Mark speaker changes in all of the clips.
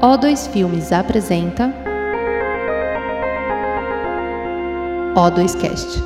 Speaker 1: O2 Filmes apresenta O2Cast.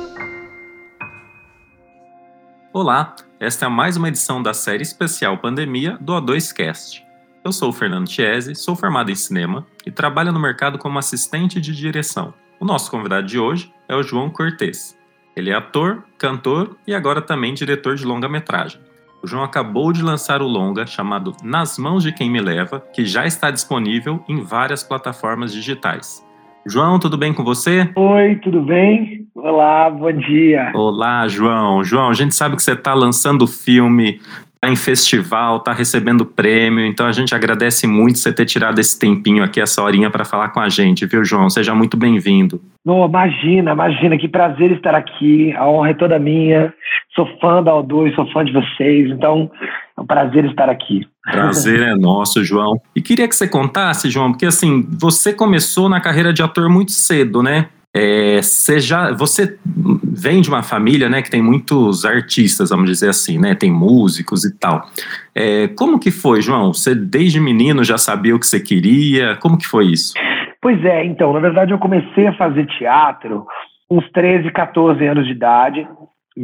Speaker 2: Olá, esta é mais uma edição da série especial Pandemia do O2Cast. Eu sou o Fernando Chiesi, sou formado em cinema e trabalho no mercado como assistente de direção. O nosso convidado de hoje é o João Cortez. Ele é ator, cantor e agora também diretor de longa-metragem. O João acabou de lançar o longa chamado Nas Mãos de Quem Me Leva, que já está disponível em várias plataformas digitais. João, tudo bem com você?
Speaker 3: Oi, tudo bem? Olá, bom dia.
Speaker 2: Olá, João. João, a gente sabe que você está lançando o filme em festival, está recebendo prêmio, então a gente agradece muito você ter tirado esse tempinho aqui, essa horinha para falar com a gente, viu, João? Seja muito bem-vindo.
Speaker 3: Oh, imagina, imagina, que prazer estar aqui, a honra é toda minha, sou fã da O2, sou fã de vocês, então é um prazer estar aqui.
Speaker 2: Prazer é nosso, João. E queria que você contasse, João, porque assim, você começou na carreira de ator muito cedo, né? É, você, já, você vem de uma família né, que tem muitos artistas, vamos dizer assim, né? Tem músicos e tal. É, como que foi, João? Você desde menino já sabia o que você queria? Como que foi isso?
Speaker 3: Pois é, então, na verdade eu comecei a fazer teatro uns 13, 14 anos de idade,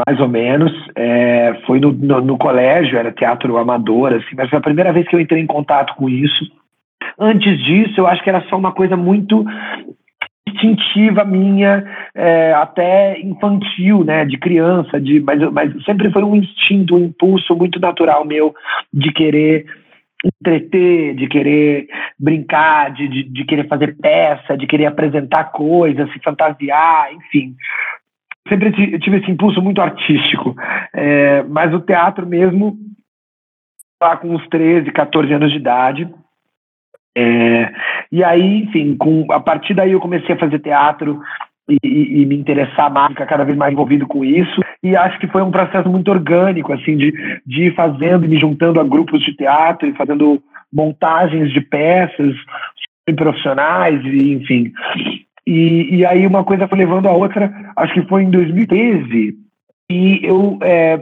Speaker 3: mais ou menos. É, foi no, no, no, colégio, era teatro amador, assim, mas foi a primeira vez que eu entrei em contato com isso. Antes disso, eu acho que era só uma coisa muito instintiva minha, é, até infantil, né, de criança, de, mas, mas sempre foi um instinto, um impulso muito natural meu de querer entreter, de querer brincar, de, de, de querer fazer peça, de querer apresentar coisas, se fantasiar, enfim. Sempre tive esse impulso muito artístico, é, mas o teatro mesmo, lá com uns 13, 14 anos de idade, é, e aí, enfim, com, a partir daí eu comecei a fazer teatro e, e, e, me interessar mais, ficar cada vez mais envolvido com isso. E acho que foi um processo muito orgânico, assim, de, de ir fazendo, me juntando a grupos de teatro e fazendo montagens de peças profissionais, e, enfim. E, e aí uma coisa foi levando a outra, acho que foi em 2013, e eu, é,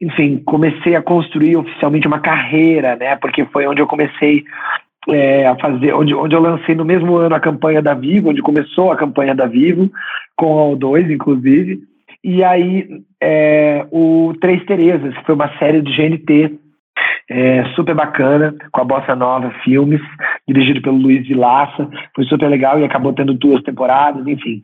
Speaker 3: enfim, comecei a construir oficialmente uma carreira, né? Porque foi onde eu comecei é, a fazer, onde, onde eu lancei no mesmo ano a campanha da Vivo, onde começou a campanha da Vivo, com a O2, inclusive. E aí, é, o Três Terezas, que foi uma série de GNT é, super bacana, com a Bossa Nova Filmes, dirigido pelo Luiz Vilaça. Foi super legal e acabou tendo duas temporadas, enfim.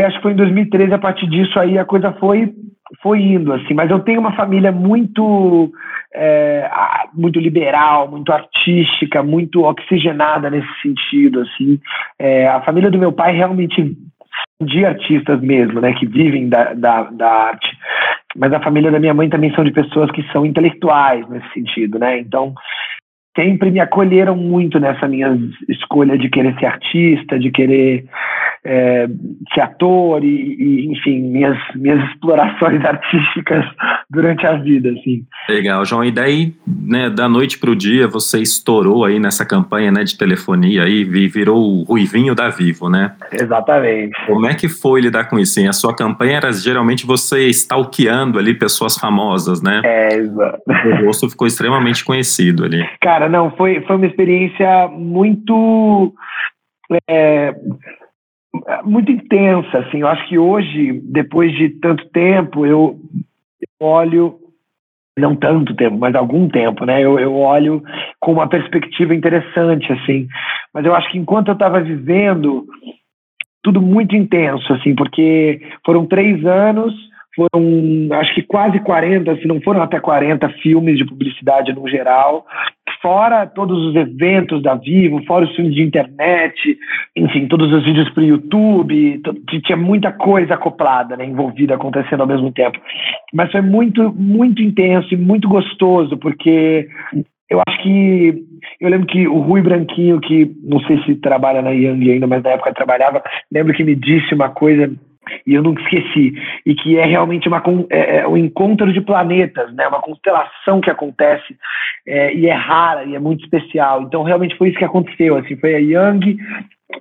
Speaker 3: Acho que foi em 2013, a partir disso aí a coisa foi, foi indo, assim. Mas eu tenho uma família muito é, muito liberal, muito artística, muito oxigenada nesse sentido, assim. É, a família do meu pai realmente de artistas mesmo, né, que vivem da, da, da, arte. Mas a família da minha mãe também são de pessoas que são intelectuais nesse sentido, né? Então sempre me acolheram muito nessa minha escolha de querer ser artista, de querer é, ser ator e, e, enfim, minhas, minhas explorações artísticas durante a vida, assim.
Speaker 2: Legal, João. E daí, né, da noite para o dia, você estourou aí nessa campanha, né, de telefonia aí, virou o Ruivinho da Vivo, né?
Speaker 3: Exatamente.
Speaker 2: Como é que foi lidar com isso? Hein? A sua campanha era geralmente você stalkeando ali pessoas famosas, né?
Speaker 3: É, exato.
Speaker 2: O rosto ficou extremamente conhecido ali.
Speaker 3: Cara, não, foi, foi uma experiência muito... É, muito intensa, assim. Eu acho que hoje, depois de tanto tempo, eu olho não tanto tempo, mas algum tempo, né? Eu, eu olho com uma perspectiva interessante, assim. Mas eu acho que enquanto eu estava vivendo, tudo muito intenso, assim, porque foram três anos foram acho que quase 40, se não foram até 40 filmes de publicidade no geral, fora todos os eventos da Vivo, fora os filmes de internet, enfim, todos os vídeos para o YouTube, tinha muita coisa acoplada, né, envolvida, acontecendo ao mesmo tempo. Mas foi muito, muito intenso e muito gostoso, porque eu acho que eu lembro que o Rui Branquinho, que não sei se trabalha na Young ainda, mas na época trabalhava, lembro que me disse uma coisa e eu nunca esqueci, e que é realmente uma, é, é um encontro de planetas, né? uma constelação que acontece é, e é rara e é muito especial. Então, realmente foi isso que aconteceu. Assim, foi a Young,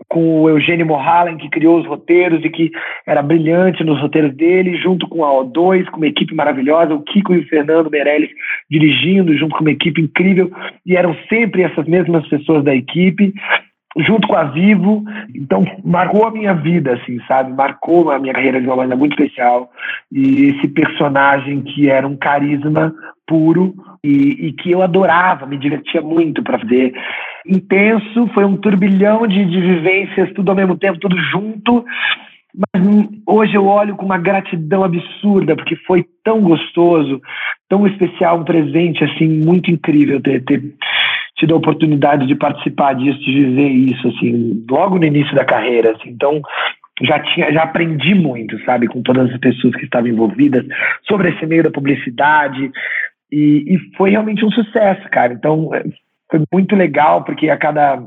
Speaker 3: com o Eugênio Mohalen, que criou os roteiros e que era brilhante nos roteiros dele, junto com a O2, com uma equipe maravilhosa, o Kiko e o Fernando Meirelles dirigindo, junto com uma equipe incrível, e eram sempre essas mesmas pessoas da equipe junto com a Vivo, então marcou a minha vida, assim, sabe? Marcou a minha carreira de uma maneira muito especial. E esse personagem que era um carisma puro e, e que eu adorava, me divertia muito para fazer. Intenso, foi um turbilhão de, de vivências, tudo ao mesmo tempo, tudo junto. Mas hoje eu olho com uma gratidão absurda, porque foi tão gostoso, tão especial, um presente assim muito incrível ter, ter tido a oportunidade de participar disso, de viver isso, assim, logo no início da carreira, assim. Então, já tinha, já aprendi muito, sabe, com todas as pessoas que estavam envolvidas sobre esse meio da publicidade e, e foi realmente um sucesso, cara. Então, é, foi muito legal porque a cada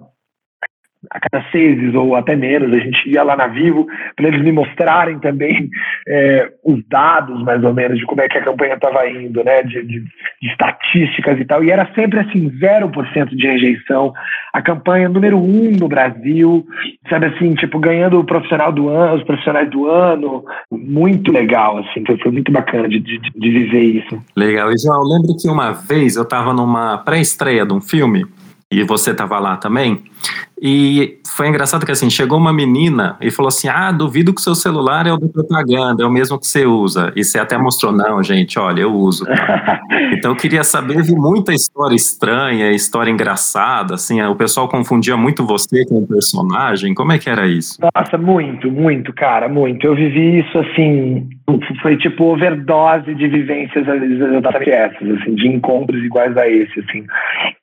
Speaker 3: a cada seis ou até menos, a gente ia lá na Vivo para eles me mostrarem também é, os dados, mais ou menos, de como é que a campanha estava indo, né, de, de, de, estatísticas e tal, e era sempre assim, 0% de rejeição, a campanha número um no Brasil, sabe assim, tipo, ganhando o profissional do ano, os profissionais do ano, muito legal, assim, foi, muito bacana de, de, de viver isso.
Speaker 2: Legal, e João, eu lembro que uma vez eu estava numa pré-estreia de um filme, e você estava lá também, e foi engraçado que assim, chegou uma menina e falou assim: Ah, duvido que o seu celular é o da propaganda, é o mesmo que você usa. E você até mostrou, não, gente, olha, eu uso. então eu queria saber, vi muita história estranha, história engraçada, assim, o pessoal confundia muito você com o personagem. Como é que era isso?
Speaker 3: Nossa, muito, muito, cara, muito. Eu vivi isso assim, foi tipo overdose de vivências exatamente essas, assim, de encontros iguais a esse, assim.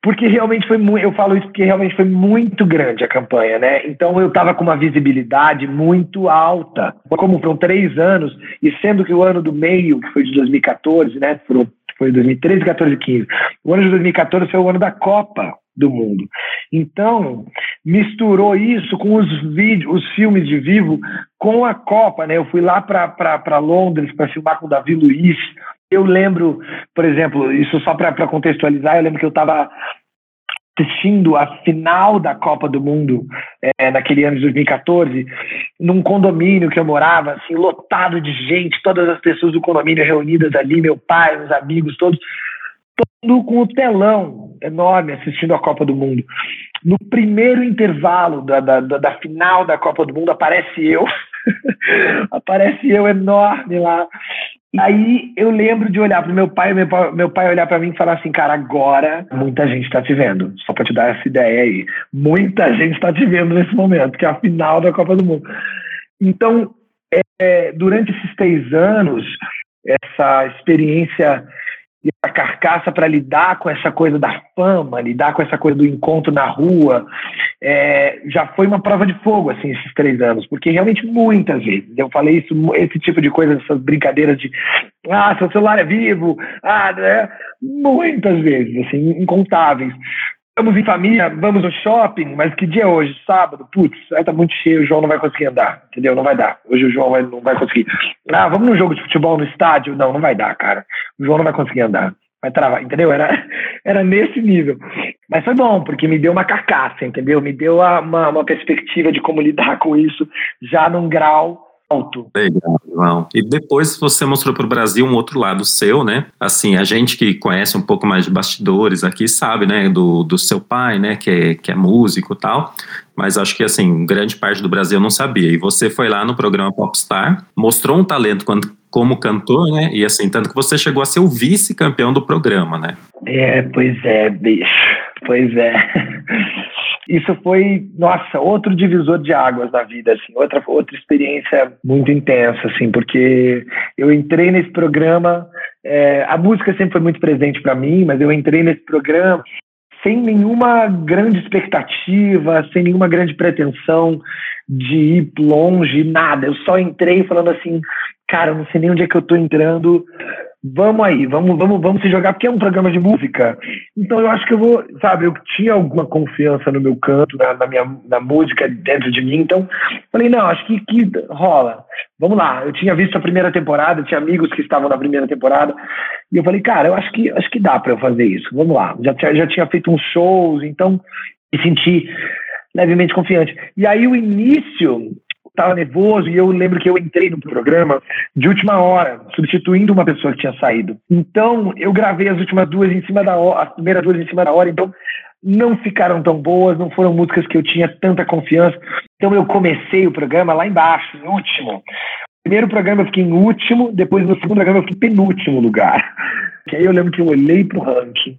Speaker 3: Porque realmente foi muito, eu falo isso porque realmente foi muito grande a campanha, né? Então eu estava com uma visibilidade muito alta. Como foram três anos, e sendo que o ano do meio, que foi de 2014, né? Foi 2013, 14 e 15. O ano de 2014 foi o ano da Copa do Mundo. Então, misturou isso com os vídeos, os filmes de vivo com a Copa, né? Eu fui lá para Londres para filmar com o Davi Luiz. Eu lembro, por exemplo, isso só para contextualizar, eu lembro que eu estava assistindo a final da Copa do Mundo é, naquele ano de 2014, num condomínio que eu morava, assim, lotado de gente, todas as pessoas do condomínio reunidas ali, meu pai, meus amigos, todos, todo com o telão enorme assistindo a Copa do Mundo. No primeiro intervalo da, da, da final da Copa do Mundo aparece eu, aparece eu enorme lá, Aí eu lembro de olhar para meu pai, meu pai, meu pai olhar para mim e falar assim, cara, agora muita gente está te vendo. Só para te dar essa ideia aí, muita gente está te vendo nesse momento, que é a final da Copa do Mundo. Então, é, durante esses três anos, essa experiência e a carcaça para lidar com essa coisa da fama, lidar com essa coisa do encontro na rua, é, já foi uma prova de fogo, assim, esses três anos, porque realmente muitas vezes eu falei isso, esse tipo de coisa, essas brincadeiras de, ah, seu celular é vivo, ah, né? muitas vezes, assim, incontáveis. Vamos em família, vamos no shopping, mas que dia é hoje? Sábado? Putz, aí tá muito cheio, o João não vai conseguir andar, entendeu? Não vai dar. Hoje o João vai, não vai conseguir. Ah, vamos no jogo de futebol no estádio? Não, não vai dar, cara. O João não vai conseguir andar. Vai travar, entendeu? Era, era nesse nível. Mas foi bom, porque me deu uma carcaça, entendeu? Me deu uma, uma perspectiva de como lidar com isso já num grau alto.
Speaker 2: Legal, João. E depois você mostrou para o Brasil um outro lado seu, né? Assim, a gente que conhece um pouco mais de bastidores aqui sabe, né, do, do seu pai, né, que é, que é músico e tal. Mas acho que, assim, grande parte do Brasil não sabia. E você foi lá no programa Popstar, mostrou um talento quando, como cantor, né? E assim, tanto que você chegou a ser o vice-campeão do programa, né?
Speaker 3: É, pois é, bicho. Pois é. Isso foi, nossa, outro divisor de águas na vida, assim, outra, outra experiência muito intensa, assim, porque eu entrei nesse programa, é, a música sempre foi muito presente para mim, mas eu entrei nesse programa sem nenhuma grande expectativa, sem nenhuma grande pretensão de ir longe, nada. Eu só entrei falando assim, cara, não sei nem onde é que eu tô entrando, vamos aí, vamos, vamos, vamos se jogar, porque é um programa de música. Então eu acho que eu vou, sabe, eu tinha alguma confiança no meu canto, na, na minha na música dentro de mim, então falei, não, acho que, que rola. Vamos lá. Eu tinha visto a primeira temporada, tinha amigos que estavam na primeira temporada, e eu falei, cara, eu acho que acho que dá para eu fazer isso. Vamos lá. Já, já tinha feito uns shows, então me senti levemente confiante. E aí o início estava nervoso e eu lembro que eu entrei no programa de última hora, substituindo uma pessoa que tinha saído. Então eu gravei as últimas duas em cima da hora, as primeiras duas em cima da hora, então não ficaram tão boas, não foram músicas que eu tinha tanta confiança. Então eu comecei o programa lá embaixo, no último. Primeiro programa eu fiquei em último, depois no segundo programa eu fiquei em penúltimo lugar. Que aí eu lembro que eu olhei pro ranking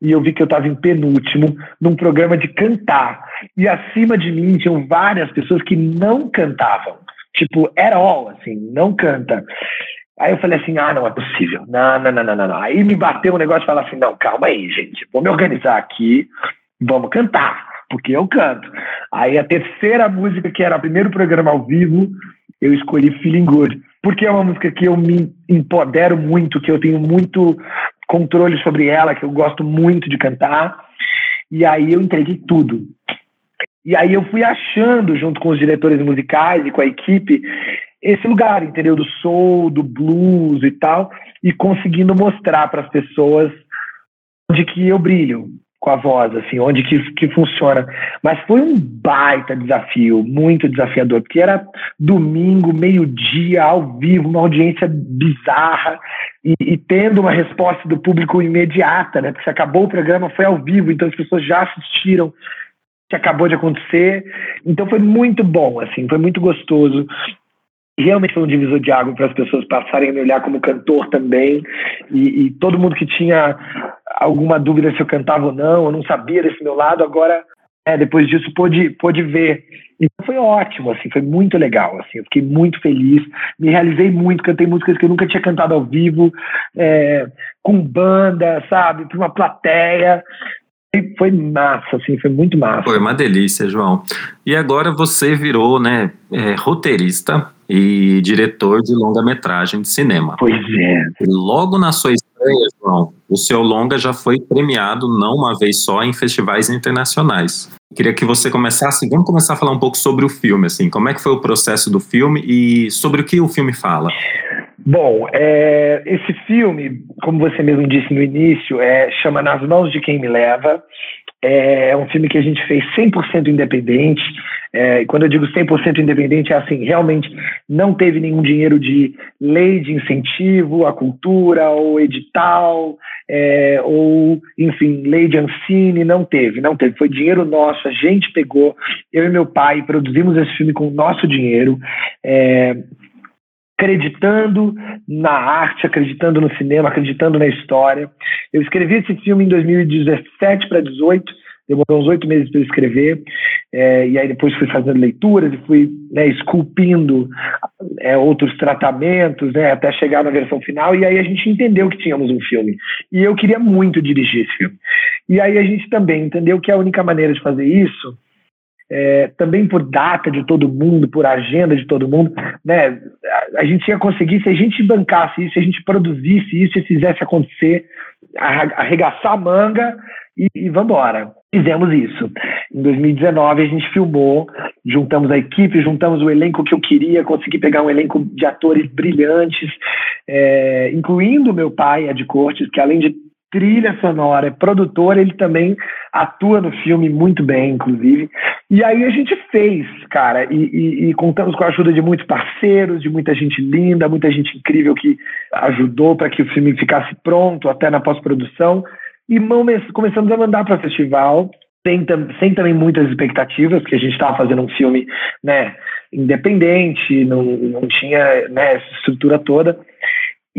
Speaker 3: e eu vi que eu estava em penúltimo num programa de cantar. E acima de mim tinham várias pessoas que não cantavam. Tipo, at all, assim, não canta. Aí eu falei assim, ah, não é possível. Não, não, não, não, não. Aí me bateu um negócio e falei assim, não, calma aí, gente. Vou me organizar aqui, vamos cantar, porque eu canto. Aí a terceira música, que era o primeiro programa ao vivo, eu escolhi Feeling Good, porque é uma música que eu me empodero muito, que eu tenho muito controle sobre ela, que eu gosto muito de cantar. E aí eu entreguei tudo. E aí eu fui achando, junto com os diretores musicais e com a equipe, esse lugar, entendeu? Do soul, do blues e tal, e conseguindo mostrar para as pessoas onde que eu brilho, com a voz, assim, onde que, que funciona. Mas foi um baita desafio, muito desafiador, porque era domingo, meio-dia, ao vivo, uma audiência bizarra e, e, tendo uma resposta do público imediata, né? Porque se acabou o programa, foi ao vivo, então as pessoas já assistiram que acabou de acontecer. Então foi muito bom, assim, foi muito gostoso realmente foi um divisor de água para as pessoas passarem a me olhar como cantor também. E, e, todo mundo que tinha alguma dúvida se eu cantava ou não, eu não sabia desse meu lado, agora, é, depois disso, pôde, pôde ver. Então foi ótimo, assim, foi muito legal, assim, eu fiquei muito feliz, me realizei muito, cantei músicas que eu nunca tinha cantado ao vivo, é, com banda, sabe, para uma plateia, foi massa, assim, foi muito massa.
Speaker 2: Foi uma delícia, João. E agora você virou, né, é, roteirista e diretor de longa-metragem de cinema.
Speaker 3: Pois é.
Speaker 2: E logo na sua o seu longa já foi premiado não uma vez só em festivais internacionais. Queria que você começasse, vamos começar a falar um pouco sobre o filme, assim, como é que foi o processo do filme e sobre o que o filme fala.
Speaker 3: Bom, é, esse filme, como você mesmo disse no início, é, chama Nas Mãos de Quem Me Leva. É um filme que a gente fez 100% independente. É, quando eu digo 100% independente, é assim: realmente não teve nenhum dinheiro de lei de incentivo à cultura, ou edital, é, ou, enfim, lei de Ancine. Não teve, não teve. Foi dinheiro nosso, a gente pegou, eu e meu pai produzimos esse filme com o nosso dinheiro. É, acreditando na arte, acreditando no cinema, acreditando na história. Eu escrevi esse filme em 2017 para 2018, demorou uns oito meses para escrever, é, e aí depois fui fazendo leituras e fui né, esculpindo é, outros tratamentos, né, até chegar na versão final, e aí a gente entendeu que tínhamos um filme. E eu queria muito dirigir esse filme. E aí a gente também entendeu que a única maneira de fazer isso é, também por data de todo mundo, por agenda de todo mundo, né? A, a gente ia conseguir se a gente bancasse isso, se a gente produzisse isso e fizesse acontecer, arregaçar a manga e, e vamos embora. Fizemos isso. Em 2019 a gente filmou, juntamos a equipe, juntamos o elenco que eu queria, consegui pegar um elenco de atores brilhantes, é, incluindo meu pai, Ed Cortes, que além de trilha sonora, é produtor, ele também atua no filme muito bem, inclusive. E aí a gente fez, cara, e, e, e, contamos com a ajuda de muitos parceiros, de muita gente linda, muita gente incrível que ajudou para que o filme ficasse pronto até na pós-produção. E começamos a mandar para o festival, sem, sem também muitas expectativas, porque a gente estava fazendo um filme né, independente, não, não tinha né, essa estrutura toda.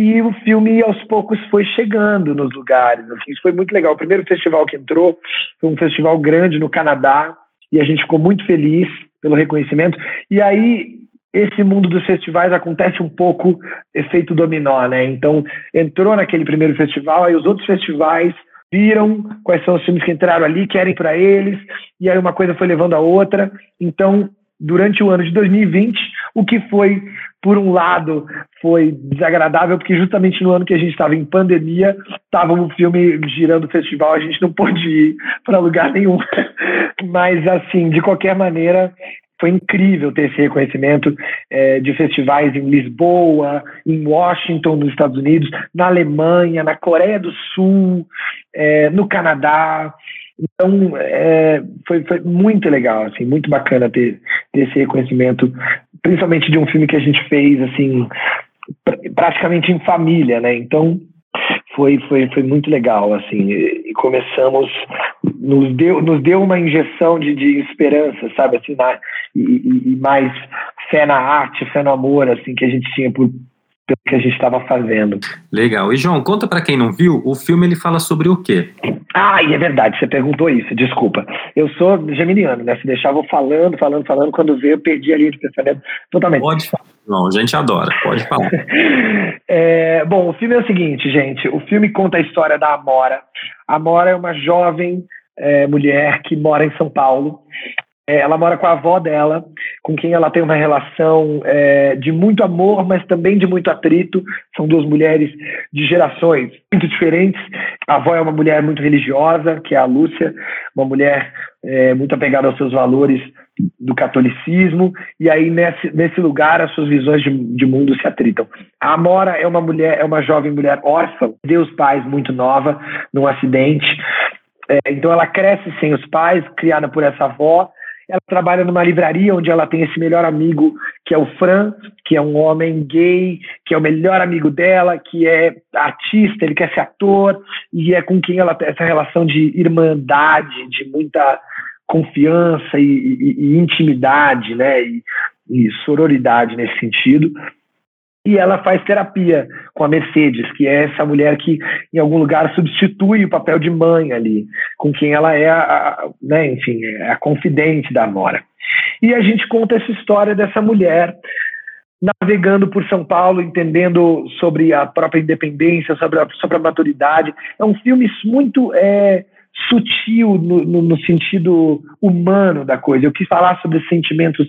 Speaker 3: E o filme, aos poucos, foi chegando nos lugares. Assim, isso foi muito legal. O primeiro festival que entrou foi um festival grande no Canadá, e a gente ficou muito feliz pelo reconhecimento. E aí, esse mundo dos festivais acontece um pouco efeito dominó, né? Então, entrou naquele primeiro festival, aí os outros festivais viram quais são os filmes que entraram ali, querem para eles, e aí uma coisa foi levando a outra. Então, durante o ano de 2020, o que foi por um lado, foi desagradável, porque justamente no ano que a gente estava em pandemia, estava um filme girando o festival, a gente não pôde ir para lugar nenhum. Mas, assim, de qualquer maneira, foi incrível ter esse reconhecimento é, de festivais em Lisboa, em Washington, nos Estados Unidos, na Alemanha, na Coreia do Sul, é, no Canadá. Então, é, foi, foi muito legal, assim, muito bacana ter, ter esse reconhecimento, principalmente de um filme que a gente fez, assim, pr praticamente em família, né? Então, foi, foi, foi muito legal, assim, e começamos, nos deu, nos deu uma injeção de, de esperança, sabe, assim, na, e, e, mais fé na arte, fé no amor, assim, que a gente tinha por, pelo que a gente estava fazendo.
Speaker 2: Legal. E João, conta para quem não viu, o filme ele fala sobre o quê?
Speaker 3: Ah, e é verdade, você perguntou isso, desculpa. Eu sou geminiano, né? Se deixar, vou falando, falando, falando, quando vê, eu perdi a linha de pensamento totalmente.
Speaker 2: Pode falar. Não, a gente adora, pode falar.
Speaker 3: é, bom, o filme é o seguinte, gente. O filme conta a história da Amora. A Amora é uma jovem é, mulher que mora em São Paulo. É, ela mora com a avó dela, com quem ela tem uma relação é, de muito amor, mas também de muito atrito. São duas mulheres de gerações muito diferentes. A avó é uma mulher muito religiosa, que é a Lúcia, uma mulher é, muito apegada aos seus valores do catolicismo, e aí nesse, nesse lugar as suas visões de, de mundo se atritam. A Amora é uma mulher, é uma jovem mulher órfã, deu os pais muito nova, num acidente. É, então ela cresce sem os pais, criada por essa avó, ela trabalha numa livraria onde ela tem esse melhor amigo, que é o Fran, que é um homem gay, que é o melhor amigo dela, que é artista, ele quer ser ator, e é com quem ela tem essa relação de irmandade, de muita confiança e, e, e intimidade, né? E, e sororidade nesse sentido e ela faz terapia com a Mercedes, que é essa mulher que em algum lugar substitui o papel de mãe ali, com quem ela é, a, a, né, enfim, é a confidente da Amora. E a gente conta essa história dessa mulher navegando por São Paulo, entendendo sobre a própria independência, sobre a, sobre a maturidade. É um filme muito é, sutil no, no, no, sentido humano da coisa. Eu quis falar sobre sentimentos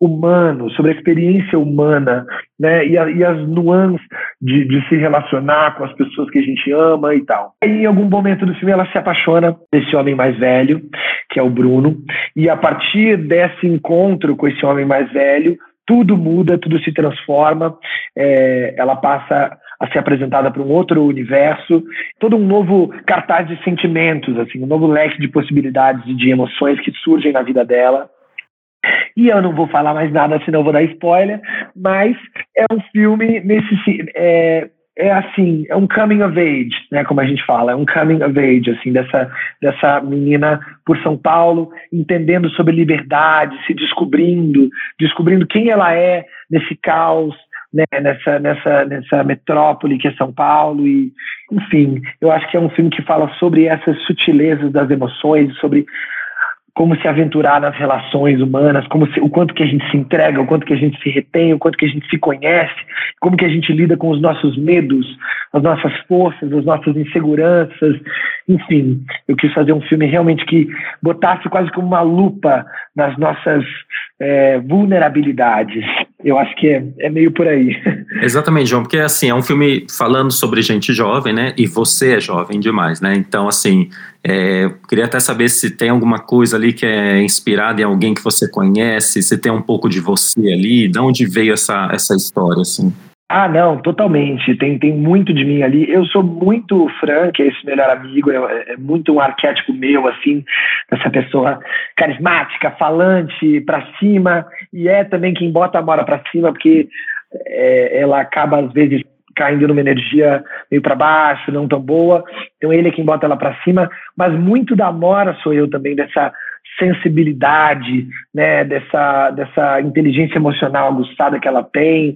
Speaker 3: humanos, sobre a experiência humana, né? E, a, e as nuances de, de, se relacionar com as pessoas que a gente ama e tal. E em algum momento do filme ela se apaixona desse homem mais velho, que é o Bruno, e a partir desse encontro com esse homem mais velho, tudo muda, tudo se transforma. É, ela passa a ser apresentada para um outro universo, todo um novo cartaz de sentimentos, assim, um novo leque de possibilidades e de emoções que surgem na vida dela. E eu não vou falar mais nada, senão vou dar spoiler, mas é um filme nesse é, é assim, é um coming of age, né, como a gente fala, é um coming of age, assim, dessa, dessa menina por São Paulo, entendendo sobre liberdade, se descobrindo, descobrindo quem ela é nesse caos, né, nessa, nessa, nessa metrópole que é São Paulo e enfim, eu acho que é um filme que fala sobre essas sutilezas das emoções, sobre como se aventurar nas relações humanas, como se, o quanto que a gente se entrega, o quanto que a gente se retém, o quanto que a gente se conhece, como que a gente lida com os nossos medos, as nossas forças, as nossas inseguranças, enfim, eu quis fazer um filme realmente que botasse quase como uma lupa nas nossas é, vulnerabilidades. Eu acho que é, é meio por aí.
Speaker 2: Exatamente, João, porque assim, é um filme falando sobre gente jovem, né? E você é jovem demais, né? Então, assim, é, queria até saber se tem alguma coisa ali que é inspirada em alguém que você conhece, se tem um pouco de você ali, de onde veio essa, essa história, assim?
Speaker 3: Ah, não, totalmente. Tem, tem muito de mim ali. Eu sou muito Frank, é esse melhor amigo, é, é, muito um arquétipo meu, assim, essa pessoa carismática, falante, pra cima, e é também quem bota a mora pra cima, porque é, ela acaba, às vezes, caindo numa energia meio para baixo, não tão boa. Então ele é quem bota ela para cima, mas muito da Mora sou eu também dessa sensibilidade, né, dessa, dessa inteligência emocional aguçada que ela tem,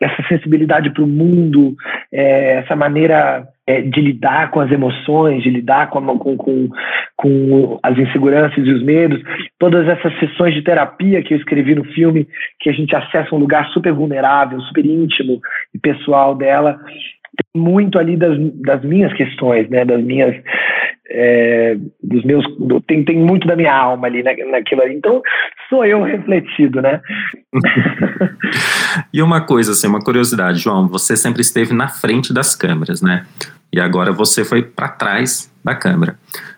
Speaker 3: essa sensibilidade para o mundo, é, essa maneira é, de lidar com as emoções, de lidar com, a, com, com, com, as inseguranças e os medos, todas essas sessões de terapia que eu escrevi no filme, que a gente acessa um lugar super vulnerável, super íntimo e pessoal dela, tem muito ali das, das minhas questões, né, das minhas é, dos meus tem, tem muito da minha alma ali na, naquilo ali. Então sou eu refletido, né?
Speaker 2: e uma coisa assim, uma curiosidade, João, você sempre esteve na frente das câmeras, né? E agora você foi para trás da câmera.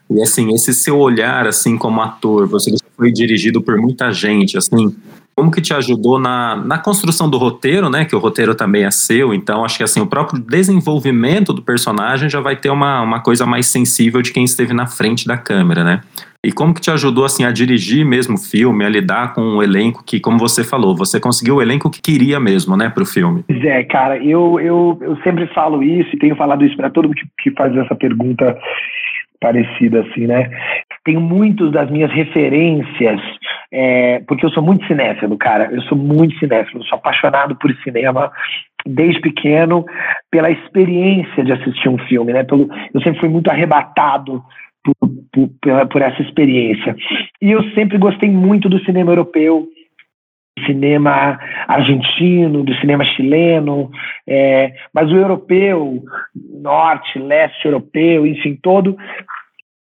Speaker 2: E assim, esse seu olhar assim como ator, você foi dirigido por muita gente, assim, como que te ajudou na, na construção do roteiro, né? Que o roteiro também é seu, então acho que assim, o próprio desenvolvimento do personagem já vai ter uma, uma coisa mais sensível de quem esteve na frente da câmera, né? E como que te ajudou assim a dirigir mesmo o filme, a lidar com um elenco que, como você falou, você conseguiu o elenco que queria mesmo, né, para o filme?
Speaker 3: Pois é, cara, eu, eu, eu sempre falo isso e tenho falado isso para todo mundo que faz essa pergunta parecida assim, né? Tenho muitos das minhas referências, é, porque eu sou muito cinéfilo, cara. Eu sou muito cinéfilo, sou apaixonado por cinema desde pequeno, pela experiência de assistir um filme, né? Pelo, eu sempre fui muito arrebatado por, por, por essa experiência. E eu sempre gostei muito do cinema europeu, cinema argentino, do cinema chileno, é, mas o europeu, norte, leste europeu, enfim, todo,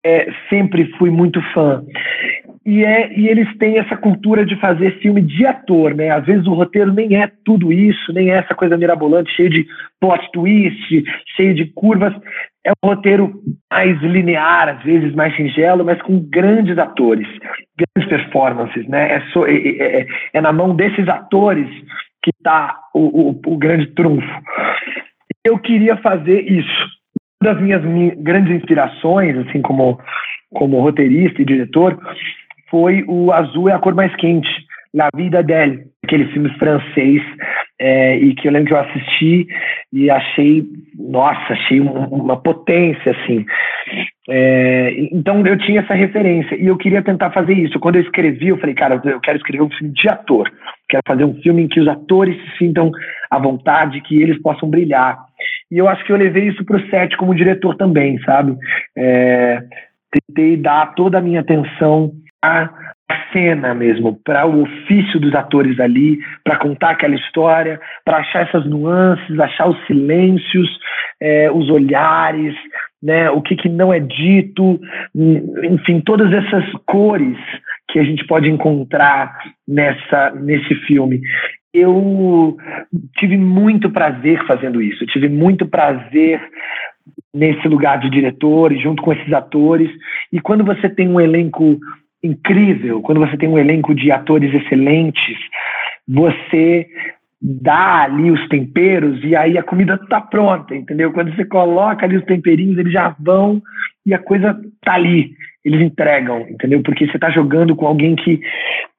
Speaker 3: é, sempre fui muito fã. E, é, e eles têm essa cultura de fazer filme de ator, né? Às vezes o roteiro nem é tudo isso, nem é essa coisa mirabolante, cheio de plot twist, cheio de curvas. É um roteiro mais linear, às vezes mais singelo, mas com grandes atores, grandes performances, né? É, so, é, é, é, é na mão desses atores que está o, o, o grande trunfo. Eu queria fazer isso. Uma das minhas grandes inspirações, assim como, como roteirista e diretor, foi o Azul é a Cor Mais Quente, La Vida d'elle, aquele filme francês, é, e que eu lembro que eu assisti e achei, nossa, achei uma potência, assim. É, então eu tinha essa referência e eu queria tentar fazer isso. Quando eu escrevi, eu falei, cara, eu quero escrever um filme de ator, quero fazer um filme em que os atores se sintam à vontade, que eles possam brilhar. E eu acho que eu levei isso para o set como diretor também, sabe? É, tentei dar toda a minha atenção a cena mesmo, para o ofício dos atores ali, para contar aquela história, para achar essas nuances, achar os silêncios, é, os olhares, né, o que, que não é dito, enfim, todas essas cores que a gente pode encontrar nessa nesse filme. Eu tive muito prazer fazendo isso, tive muito prazer nesse lugar de diretor junto com esses atores. E quando você tem um elenco incrível, quando você tem um elenco de atores excelentes, você dá ali os temperos e aí a comida tá pronta, entendeu? Quando você coloca ali os temperinhos, eles já vão e a coisa tá ali, eles entregam, entendeu? Porque você tá jogando com alguém que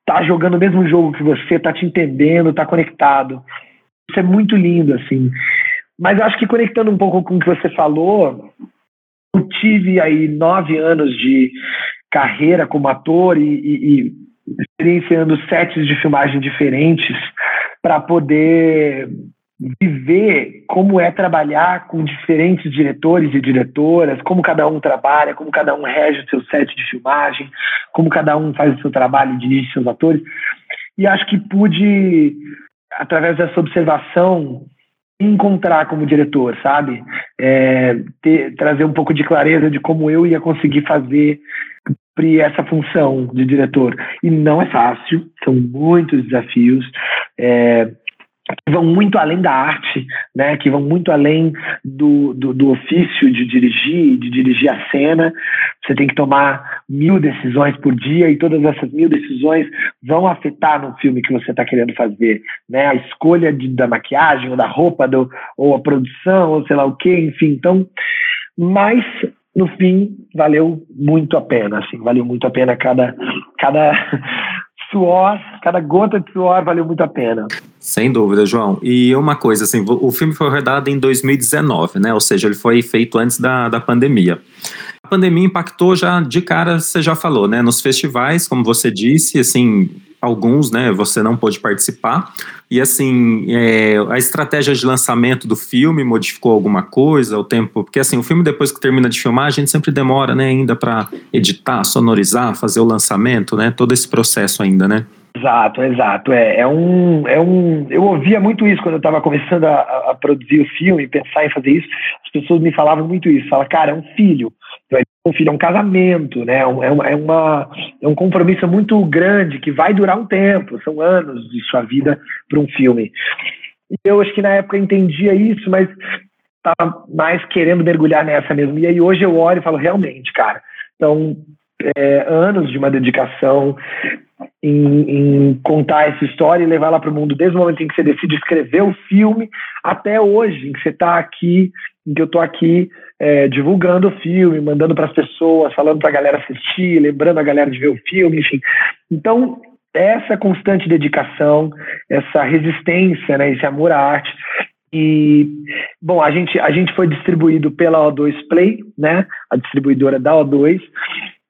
Speaker 3: tá jogando o mesmo jogo que você, tá te entendendo, tá conectado. Isso é muito lindo, assim. Mas acho que conectando um pouco com o que você falou, eu tive aí nove anos de carreira como ator e, e, e experienciando sets de filmagem diferentes para poder viver como é trabalhar com diferentes diretores e diretoras, como cada um trabalha, como cada um rege o seu set de filmagem, como cada um faz o seu trabalho e dirige seus atores. E acho que pude, através dessa observação, encontrar como diretor, sabe? É, ter, trazer um pouco de clareza de como eu ia conseguir fazer essa função de diretor. E não é fácil, são muitos desafios. É, que vão muito além da arte, né, que vão muito além do, do, do, ofício de dirigir, de dirigir a cena. Você tem que tomar mil decisões por dia e todas essas mil decisões vão afetar no filme que você está querendo fazer, né? A escolha de, da maquiagem ou da roupa, do, ou a produção, ou sei lá o que, enfim. Então, mas no fim valeu muito a pena, assim, valeu muito a pena cada cada suor, cada gota de suor valeu muito a pena.
Speaker 2: Sem dúvida, João. E uma coisa, assim, o filme foi rodado em 2019, né? Ou seja, ele foi feito antes da, da pandemia. A pandemia impactou já de cara, você já falou, né? Nos festivais, como você disse, assim, alguns, né, você não pôde participar. E assim, é, a estratégia de lançamento do filme modificou alguma coisa, o tempo, porque assim, o filme depois que termina de filmar, a gente sempre demora, né, ainda para editar, sonorizar, fazer o lançamento, né, todo esse processo ainda, né?
Speaker 3: Exato, exato. É, é, um, é um. Eu ouvia muito isso quando eu estava começando a, a, produzir o filme, pensar em fazer isso. As pessoas me falavam muito isso. Fala, cara, é um filho. Um filho é um casamento, né? É, uma, é, uma, é um compromisso muito grande que vai durar um tempo. São anos de sua vida para um filme. E eu acho que na época entendia isso, mas estava mais querendo mergulhar nessa mesmo. E aí hoje eu olho e falo, realmente, cara. Então, é, anos de uma dedicação em, em, contar essa história e levar ela para o mundo desde o momento em que você decide escrever o filme até hoje, em que você está aqui, em que eu estou aqui é, divulgando o filme, mandando para as pessoas, falando para a galera assistir, lembrando a galera de ver o filme, enfim. Então, essa constante dedicação, essa resistência, né, esse amor à arte. E, bom, a gente, a gente foi distribuído pela O2 Play, né, a distribuidora da O2,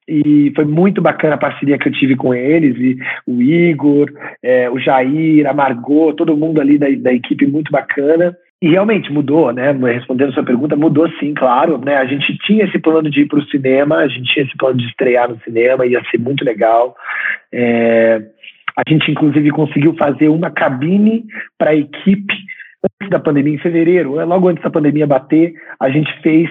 Speaker 3: e foi muito bacana a parceria que eu tive com eles, e o Igor, é, o Jair, a Margot, todo mundo ali da, da equipe muito bacana. E realmente mudou, né? Respondendo a sua pergunta, mudou sim, claro. Né? A gente tinha esse plano de ir para o cinema, a gente tinha esse plano de estrear no cinema, ia ser muito legal. É, a gente, inclusive, conseguiu fazer uma cabine para a equipe antes da pandemia, em fevereiro, logo antes da pandemia bater, a gente fez.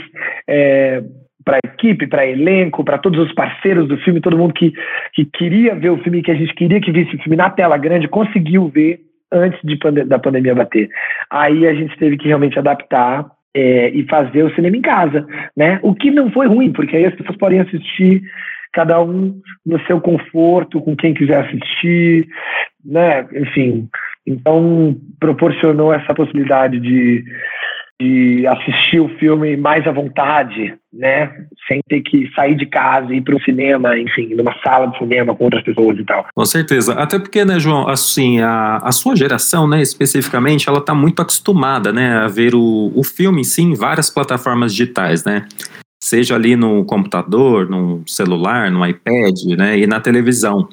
Speaker 3: É, para a equipe, para elenco, para todos os parceiros do filme, todo mundo que, que queria ver o filme, que a gente queria que visse o filme na tela grande, conseguiu ver antes de, da pandemia bater. Aí a gente teve que realmente adaptar é, e fazer o cinema em casa, né? O que não foi ruim, porque aí as pessoas podem assistir cada um no seu conforto, com quem quiser assistir, né? Enfim, então proporcionou essa possibilidade de de assistir o filme mais à vontade, né? Sem ter que sair de casa e ir para o cinema, enfim, numa sala de cinema com outras pessoas e tal.
Speaker 2: Com certeza. Até porque, né, João, assim, a, a sua geração, né, especificamente, ela está muito acostumada, né, a ver o, o filme em si em várias plataformas digitais, né? Seja ali no computador, no celular, no iPad, né, e na televisão.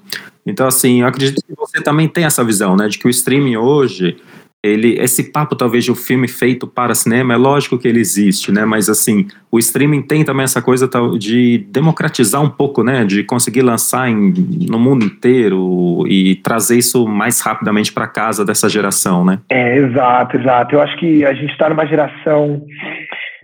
Speaker 2: Então, assim, eu acredito que você também tem essa visão, né, de que o streaming hoje ele esse papo talvez de um filme feito para cinema é lógico que ele existe né? Mas assim o streaming tem também essa coisa de democratizar um pouco né? De conseguir lançar em, no mundo inteiro e trazer isso mais rapidamente para casa dessa geração né?
Speaker 3: É exato exato. Eu acho que a gente está numa geração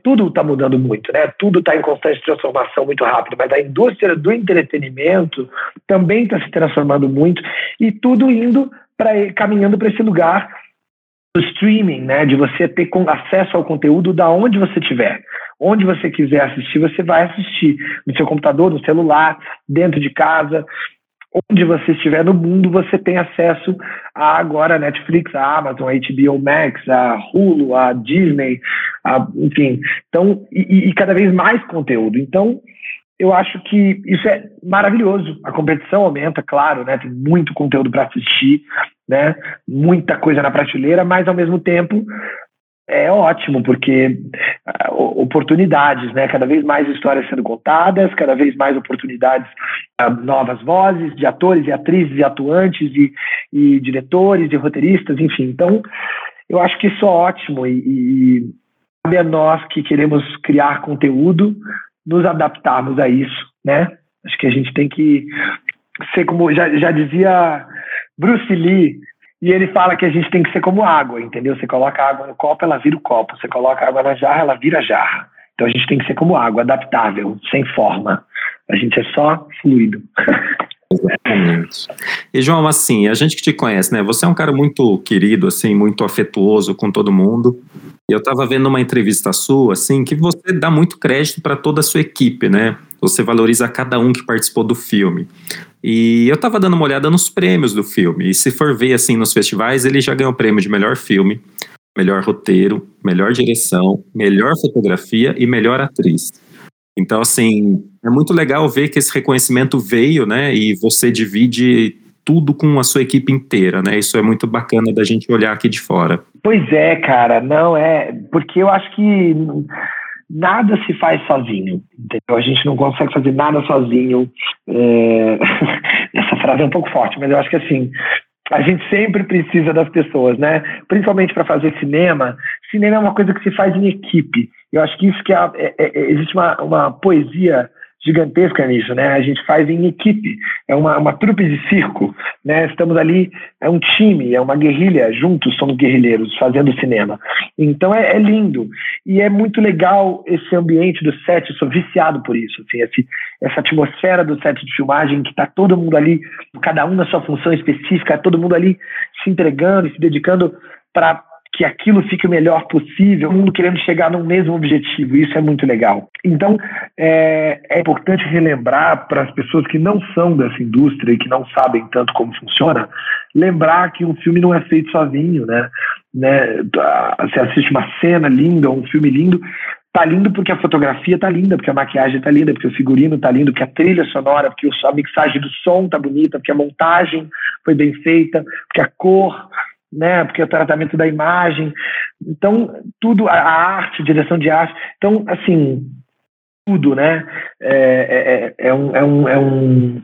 Speaker 3: tudo está mudando muito, né? Tudo está em constante transformação muito rápido, mas a indústria do entretenimento também está se transformando muito e tudo indo para caminhando para esse lugar do streaming, né, de você ter acesso ao conteúdo da onde você estiver. Onde você quiser assistir, você vai assistir. No seu computador, no celular, dentro de casa, onde você estiver no mundo, você tem acesso a agora a Netflix, a Amazon, a HBO Max, a Hulu, a Disney, a, enfim. Então, e, e cada vez mais conteúdo. Então, eu acho que isso é maravilhoso. A competição aumenta, claro, né? Tem muito conteúdo para assistir, né? Muita coisa na prateleira, mas ao mesmo tempo é ótimo porque uh, oportunidades, né? Cada vez mais histórias sendo contadas, cada vez mais oportunidades, uh, novas vozes de atores e atrizes e atuantes e, e, diretores e roteiristas, enfim. Então, eu acho que isso é ótimo e, e cabe a nós que queremos criar conteúdo nos adaptarmos a isso, né? Acho que a gente tem que ser como já, já dizia Bruce Lee, e ele fala que a gente tem que ser como água, entendeu? Você coloca água no copo, ela vira o copo. Você coloca água na jarra, ela vira jarra. Então a gente tem que ser como água, adaptável, sem forma. A gente é só fluido.
Speaker 2: Exatamente. E João, assim, a gente que te conhece, né? Você é um cara muito querido, assim, muito afetuoso com todo mundo. E eu estava vendo uma entrevista sua, assim, que você dá muito crédito para toda a sua equipe, né? Você valoriza cada um que participou do filme. E eu estava dando uma olhada nos prêmios do filme. E se for ver, assim, nos festivais, ele já ganhou o prêmio de melhor filme, melhor roteiro, melhor direção, melhor fotografia e melhor atriz. Então, assim, é muito legal ver que esse reconhecimento veio, né? E você divide tudo com a sua equipe inteira, né? Isso é muito bacana da gente olhar aqui de fora.
Speaker 3: Pois é, cara, não é, porque eu acho que nada se faz sozinho, entendeu? A gente não consegue fazer nada sozinho. É... Essa frase é um pouco forte, mas eu acho que assim, a gente sempre precisa das pessoas, né? Principalmente para fazer cinema. Cinema é uma coisa que se faz em equipe. Eu acho que isso que é, é, é, existe uma, uma poesia gigantesca nisso, né? A gente faz em equipe, é uma, uma trupe de circo, né? Estamos ali, é um time, é uma guerrilha, juntos somos guerrilheiros fazendo cinema. Então é, é lindo e é muito legal esse ambiente do set, eu sou viciado por isso, assim, esse, essa atmosfera do set de filmagem que está todo mundo ali, cada um na sua função específica, todo mundo ali se entregando se dedicando para que aquilo fique o melhor possível, todo mundo querendo chegar no mesmo objetivo. Isso é muito legal. Então, é, é importante relembrar para as pessoas que não são dessa indústria e que não sabem tanto como funciona, lembrar que um filme não é feito sozinho, né? né? Você assiste uma cena linda, um filme lindo, tá lindo porque a fotografia tá linda, porque a maquiagem tá linda, porque o figurino tá lindo, porque a trilha sonora, porque a mixagem do som tá bonita, porque a montagem foi bem feita, porque a cor, né, porque o tratamento da imagem. Então, tudo, a arte, direção de arte. Então, assim, tudo, né? É, é, é, um, é um, é um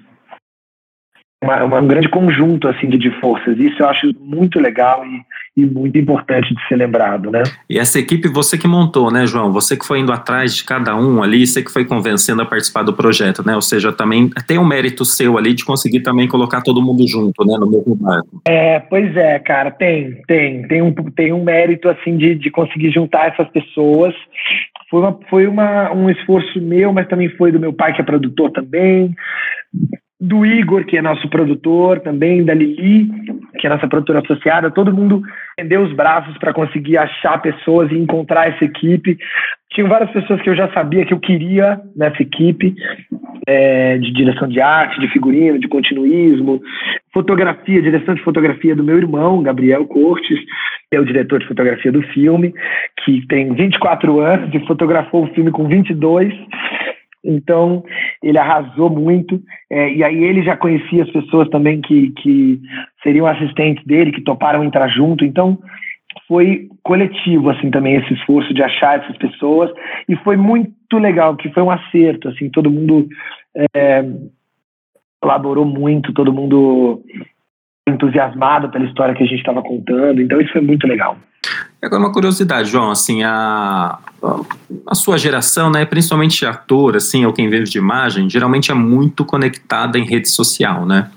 Speaker 3: uma, um grande conjunto assim de, de, forças. Isso eu acho muito legal e, e, muito importante de ser lembrado, né?
Speaker 2: E essa equipe você que montou, né, João? Você que foi indo atrás de cada um ali, você que foi convencendo a participar do projeto, né? Ou seja, também tem um mérito seu ali de conseguir também colocar todo mundo junto, né, no mesmo barco.
Speaker 3: É, pois é, cara, tem, tem, tem um, tem um mérito assim de, de conseguir juntar essas pessoas. Foi, uma, foi uma, um esforço meu, mas também foi do meu pai, que é produtor também do Igor, que é nosso produtor também, da Lili, que é nossa produtora associada, todo mundo rendeu os braços para conseguir achar pessoas e encontrar essa equipe. Tinha várias pessoas que eu já sabia que eu queria nessa equipe, é, de direção de arte, de figurino, de continuismo, fotografia, direção de fotografia do meu irmão, Gabriel Cortes, que é o diretor de fotografia do filme, que tem 24 anos e fotografou o filme com 22 então, ele arrasou muito. É, e aí ele já conhecia as pessoas também que, que seriam assistentes dele, que toparam entrar junto. Então, foi coletivo, assim, também esse esforço de achar essas pessoas. E foi muito legal, que foi um acerto, assim, todo mundo é, colaborou muito, todo mundo entusiasmado pela história que a gente estava contando. Então, isso foi muito legal.
Speaker 2: Agora uma curiosidade, João, assim, a, a sua geração, né, principalmente ator, assim, ou quem vive de imagem, geralmente é muito conectada em rede social, né?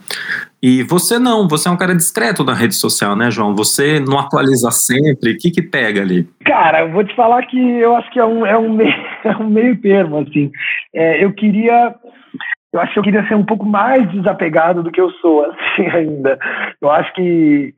Speaker 2: E você não, você é um cara discreto na rede social, né, João? Você não atualiza sempre, o que que pega ali?
Speaker 3: Cara, eu vou te falar que eu acho que é um, é um, meio, é um meio termo, assim. É, eu queria eu acho que eu queria ser um pouco mais desapegado do que eu sou, assim, ainda. Eu acho que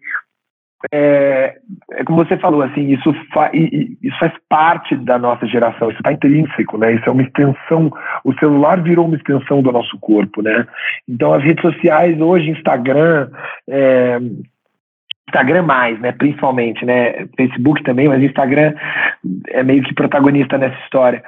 Speaker 3: é, é, como você falou, assim, isso, fa, isso faz parte da nossa geração, isso está intrínseco, né? Isso é uma extensão, o celular virou uma extensão do nosso corpo, né? Então as redes sociais hoje, Instagram, é, Instagram mais, né? Principalmente, né? Facebook também, mas Instagram é meio que protagonista nessa história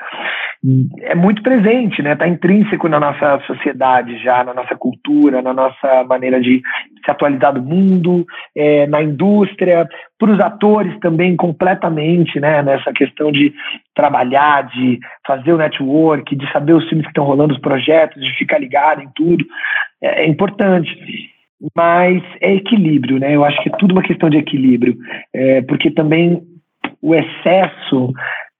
Speaker 3: é muito presente, né? Está intrínseco na nossa sociedade já, na nossa cultura, na nossa maneira de se atualizar do mundo, é, na indústria, para os atores também completamente, né? Nessa questão de trabalhar, de fazer o network, de saber os filmes que estão rolando, os projetos, de ficar ligado em tudo, é, é importante mas é equilíbrio, né? Eu acho que é tudo uma questão de equilíbrio, é, porque também o excesso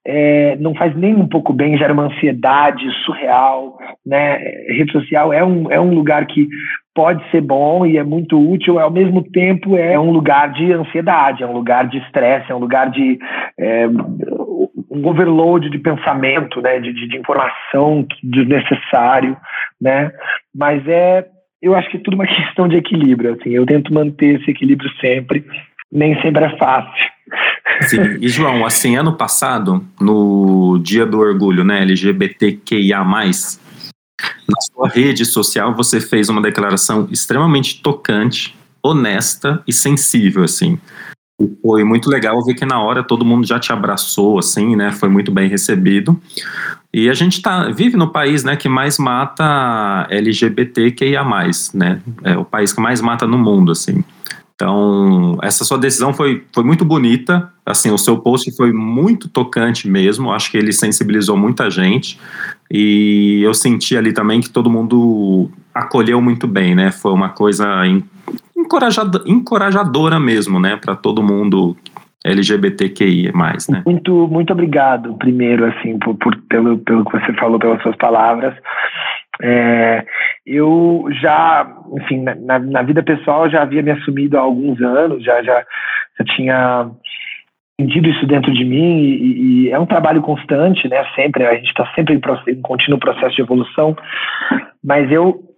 Speaker 3: é, não faz nem um pouco bem, gera uma ansiedade surreal, né? Rede social é um, é um lugar que pode ser bom e é muito útil, ao mesmo tempo é um lugar de ansiedade, é um lugar de estresse, é um lugar de é, um overload de pensamento, né? De, de, de informação desnecessário, né? Mas é, eu acho que é tudo uma questão de equilíbrio, assim. Eu tento manter esse equilíbrio sempre, nem sempre é fácil.
Speaker 2: Sim. E João, assim, ano passado, no Dia do Orgulho, né, LGBTQIA+, na sua rede social você fez uma declaração extremamente tocante, honesta e sensível, assim. Foi muito legal ver que na hora todo mundo já te abraçou, assim, né, foi muito bem recebido. E a gente tá, vive no país, né, que mais mata LGBTQIA+, né, é o país que mais mata no mundo, assim. Então, essa sua decisão foi, foi muito bonita. Assim, o seu post foi muito tocante mesmo. Acho que ele sensibilizou muita gente. E eu senti ali também que todo mundo acolheu muito bem, né? Foi uma coisa encorajadora, encorajadora mesmo, né? Para todo mundo LGBTQI né?
Speaker 3: Muito, muito obrigado, primeiro, assim, por, por, pelo, pelo que você falou, pelas suas palavras. É, eu já, enfim, na, na, vida pessoal já havia me assumido há alguns anos, já, já, já tinha entendido isso dentro de mim e, e, é um trabalho constante, né? Sempre, a gente está sempre em, em contínuo processo de evolução, mas eu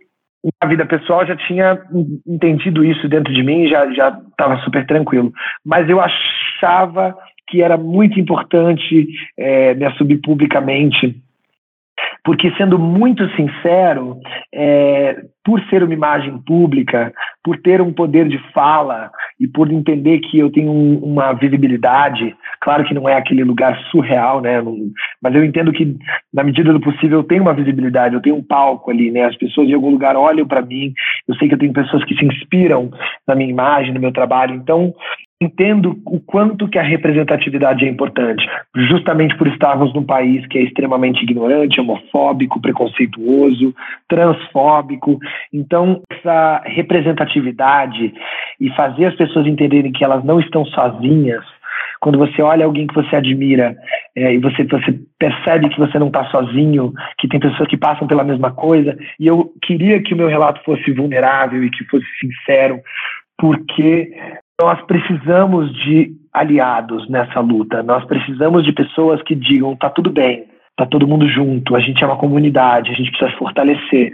Speaker 3: na vida pessoal já tinha entendido isso dentro de mim, já já estava super tranquilo. Mas eu achava que era muito importante é, me assumir publicamente porque, sendo muito sincero, é, por ser uma imagem pública, por ter um poder de fala e por entender que eu tenho um, uma visibilidade, claro que não é aquele lugar surreal, né? Mas eu entendo que, na medida do possível, eu tenho uma visibilidade, eu tenho um palco ali, né? As pessoas de algum lugar olham para mim, eu sei que eu tenho pessoas que se inspiram na minha imagem, no meu trabalho. Então, entendo o quanto que a representatividade é importante, justamente por estarmos num país que é extremamente ignorante, homofóbico, preconceituoso, transfóbico. Então, essa representatividade e fazer as pessoas entenderem que elas não estão sozinhas, quando você olha alguém que você admira é, e você, você percebe que você não está sozinho, que tem pessoas que passam pela mesma coisa, e eu queria que o meu relato fosse vulnerável e que fosse sincero, porque nós precisamos de aliados nessa luta. Nós precisamos de pessoas que digam: tá tudo bem, tá todo mundo junto, a gente é uma comunidade, a gente precisa se fortalecer.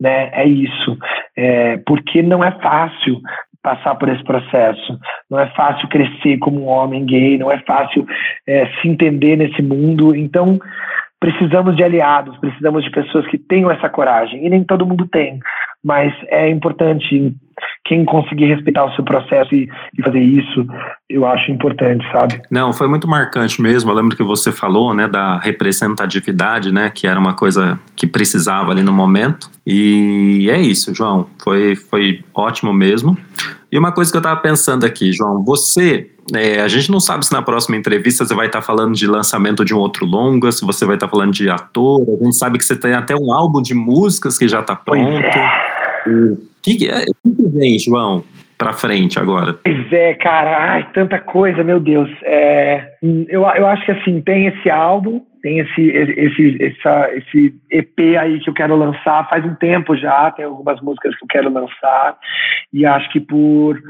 Speaker 3: Né? É isso. É, porque não é fácil passar por esse processo. Não é fácil crescer como um homem gay, não é fácil é, se entender nesse mundo. Então, precisamos de aliados, precisamos de pessoas que tenham essa coragem. E nem todo mundo tem, mas é importante quem conseguir respeitar o seu processo e, e, fazer isso, eu acho importante, sabe?
Speaker 2: Não, foi muito marcante mesmo. Eu lembro que você falou, né, da representatividade, né, que era uma coisa que precisava ali no momento. E é isso, João. Foi, foi ótimo mesmo. E uma coisa que eu estava pensando aqui, João, você é, a gente não sabe se na próxima entrevista você vai estar tá falando de lançamento de um outro longa, se você vai estar tá falando de ator. A gente sabe que você tem até um álbum de músicas que já está pronto. O que, que, é, o que vem, João? Para frente agora?
Speaker 3: Pois é, cara, ai, tanta coisa, meu Deus. É, eu, eu acho que assim, tem esse álbum, tem esse, esse, essa, esse EP aí que eu quero lançar faz um tempo já, tem algumas músicas que eu quero lançar, e acho que por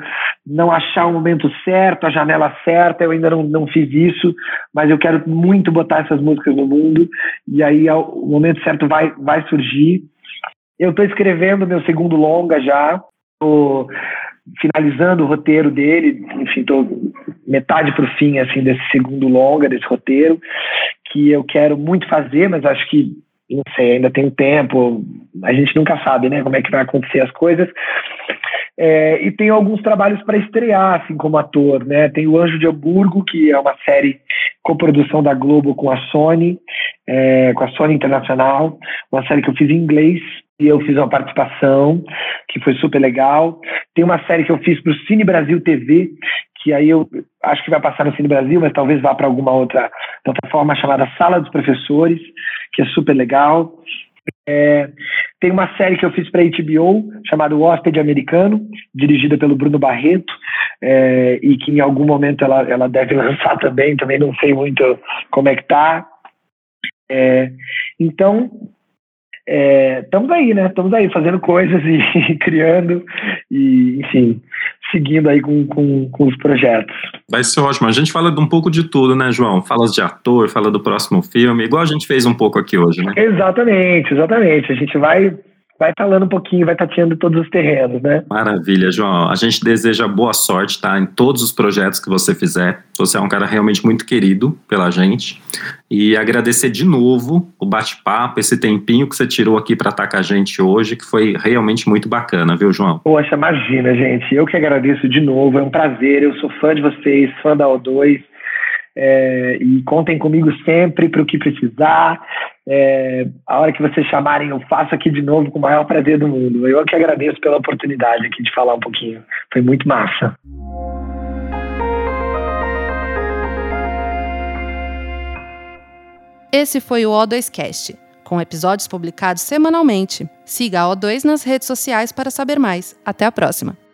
Speaker 3: não achar o momento certo, a janela certa, eu ainda não, não fiz isso, mas eu quero muito botar essas músicas no mundo, e aí o momento certo vai, vai surgir. Eu estou escrevendo meu segundo longa já, tô finalizando o roteiro dele, enfim, estou metade para o fim assim desse segundo longa desse roteiro, que eu quero muito fazer, mas acho que não sei, ainda tem tempo, a gente nunca sabe, né, como é que vai acontecer as coisas. É, e tem alguns trabalhos para estrear, assim, como ator, né? Tem o Anjo de Hamburgo, que é uma série coprodução da Globo com a Sony, é, com a Sony Internacional, uma série que eu fiz em inglês, e eu fiz uma participação que foi super legal. Tem uma série que eu fiz para o Cine Brasil TV, que aí eu acho que vai passar no Cine Brasil, mas talvez vá para alguma outra plataforma chamada Sala dos Professores, que é super legal. É, tem uma série que eu fiz para HBO chamada O Hóspede Americano, dirigida pelo Bruno Barreto, é, e que em algum momento ela, ela deve lançar também, também não sei muito como é que tá. É, então, estamos é, aí, né? Estamos aí fazendo coisas e criando e, enfim, seguindo aí com, com, com, os projetos.
Speaker 2: Vai ser ótimo. A gente fala de um pouco de tudo, né, João? Fala de ator, fala do próximo filme, igual a gente fez um pouco aqui hoje, né?
Speaker 3: Exatamente, exatamente. A gente vai vai falando um pouquinho, vai tateando todos os terrenos, né?
Speaker 2: Maravilha, João. A gente deseja boa sorte, tá? Em todos os projetos que você fizer. Você é um cara realmente muito querido pela gente. E agradecer de novo o bate-papo, esse tempinho que você tirou aqui para estar com a gente hoje, que foi realmente muito bacana, viu, João?
Speaker 3: Poxa, imagina, gente. Eu que agradeço de novo. É um prazer. Eu sou fã de vocês, fã da O2. É, e contem comigo sempre para o que precisar. É, a hora que vocês chamarem, eu faço aqui de novo com o maior prazer do mundo. Eu que agradeço pela oportunidade aqui de falar um pouquinho. Foi muito massa.
Speaker 1: Esse foi o O2Cast, com episódios publicados semanalmente. Siga a O2 nas redes sociais para saber mais. Até a próxima!